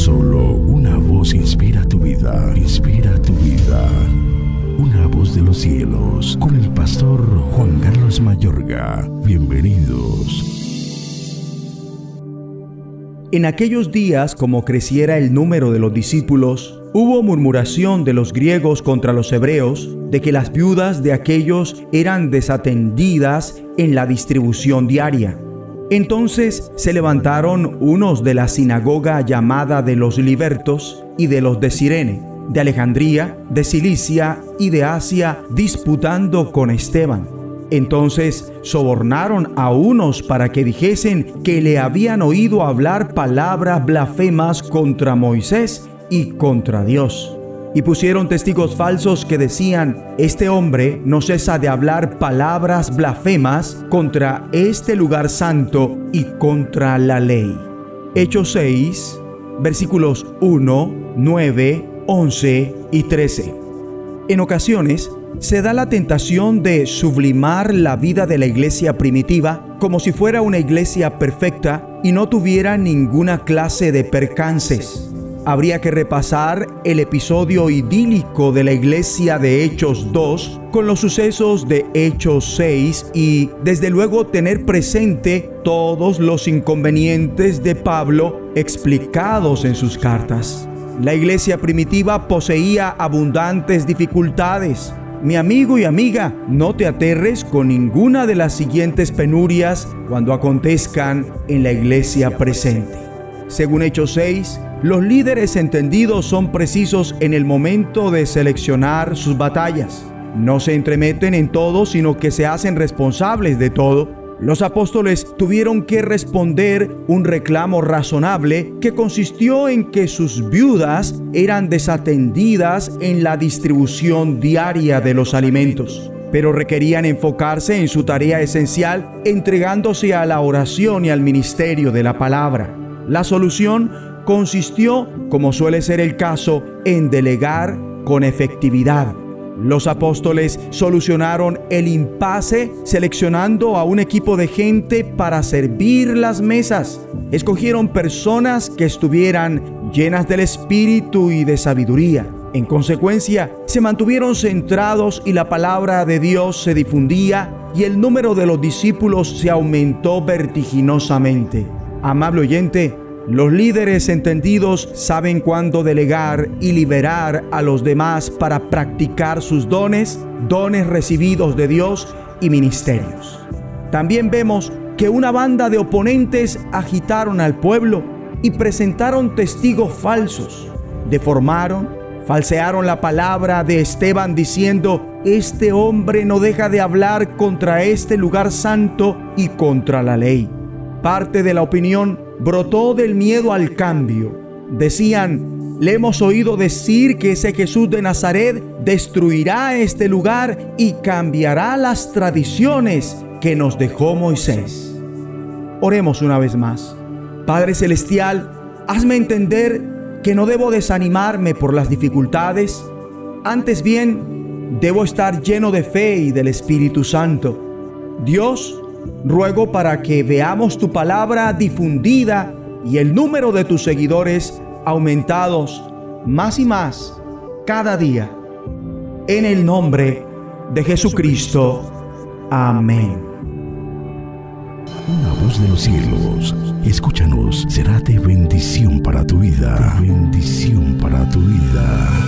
Solo una voz inspira tu vida, inspira tu vida. Una voz de los cielos, con el pastor Juan Carlos Mayorga. Bienvenidos. En aquellos días, como creciera el número de los discípulos, hubo murmuración de los griegos contra los hebreos de que las viudas de aquellos eran desatendidas en la distribución diaria. Entonces se levantaron unos de la sinagoga llamada de los libertos y de los de Sirene, de Alejandría, de Cilicia y de Asia, disputando con Esteban. Entonces sobornaron a unos para que dijesen que le habían oído hablar palabras blasfemas contra Moisés y contra Dios y pusieron testigos falsos que decían, este hombre no cesa de hablar palabras blasfemas contra este lugar santo y contra la ley. Hechos 6, versículos 1, 9, 11 y 13. En ocasiones, se da la tentación de sublimar la vida de la iglesia primitiva como si fuera una iglesia perfecta y no tuviera ninguna clase de percances habría que repasar el episodio idílico de la iglesia de Hechos 2 con los sucesos de Hechos 6 y desde luego tener presente todos los inconvenientes de Pablo explicados en sus cartas. La iglesia primitiva poseía abundantes dificultades. Mi amigo y amiga, no te aterres con ninguna de las siguientes penurias cuando acontezcan en la iglesia presente. Según Hechos 6, los líderes entendidos son precisos en el momento de seleccionar sus batallas. No se entremeten en todo, sino que se hacen responsables de todo. Los apóstoles tuvieron que responder un reclamo razonable que consistió en que sus viudas eran desatendidas en la distribución diaria de los alimentos, pero requerían enfocarse en su tarea esencial entregándose a la oración y al ministerio de la palabra. La solución consistió, como suele ser el caso, en delegar con efectividad. Los apóstoles solucionaron el impasse seleccionando a un equipo de gente para servir las mesas. Escogieron personas que estuvieran llenas del espíritu y de sabiduría. En consecuencia, se mantuvieron centrados y la palabra de Dios se difundía y el número de los discípulos se aumentó vertiginosamente. Amable oyente, los líderes entendidos saben cuándo delegar y liberar a los demás para practicar sus dones, dones recibidos de Dios y ministerios. También vemos que una banda de oponentes agitaron al pueblo y presentaron testigos falsos. Deformaron, falsearon la palabra de Esteban diciendo, este hombre no deja de hablar contra este lugar santo y contra la ley. Parte de la opinión brotó del miedo al cambio. Decían, le hemos oído decir que ese Jesús de Nazaret destruirá este lugar y cambiará las tradiciones que nos dejó Moisés. Oremos una vez más. Padre Celestial, hazme entender que no debo desanimarme por las dificultades, antes bien debo estar lleno de fe y del Espíritu Santo. Dios, ruego para que veamos tu palabra difundida y el número de tus seguidores aumentados más y más cada día. En el nombre de Jesucristo. Amén. Una voz de los cielos, escúchanos, será de bendición para tu vida. bendición para tu vida.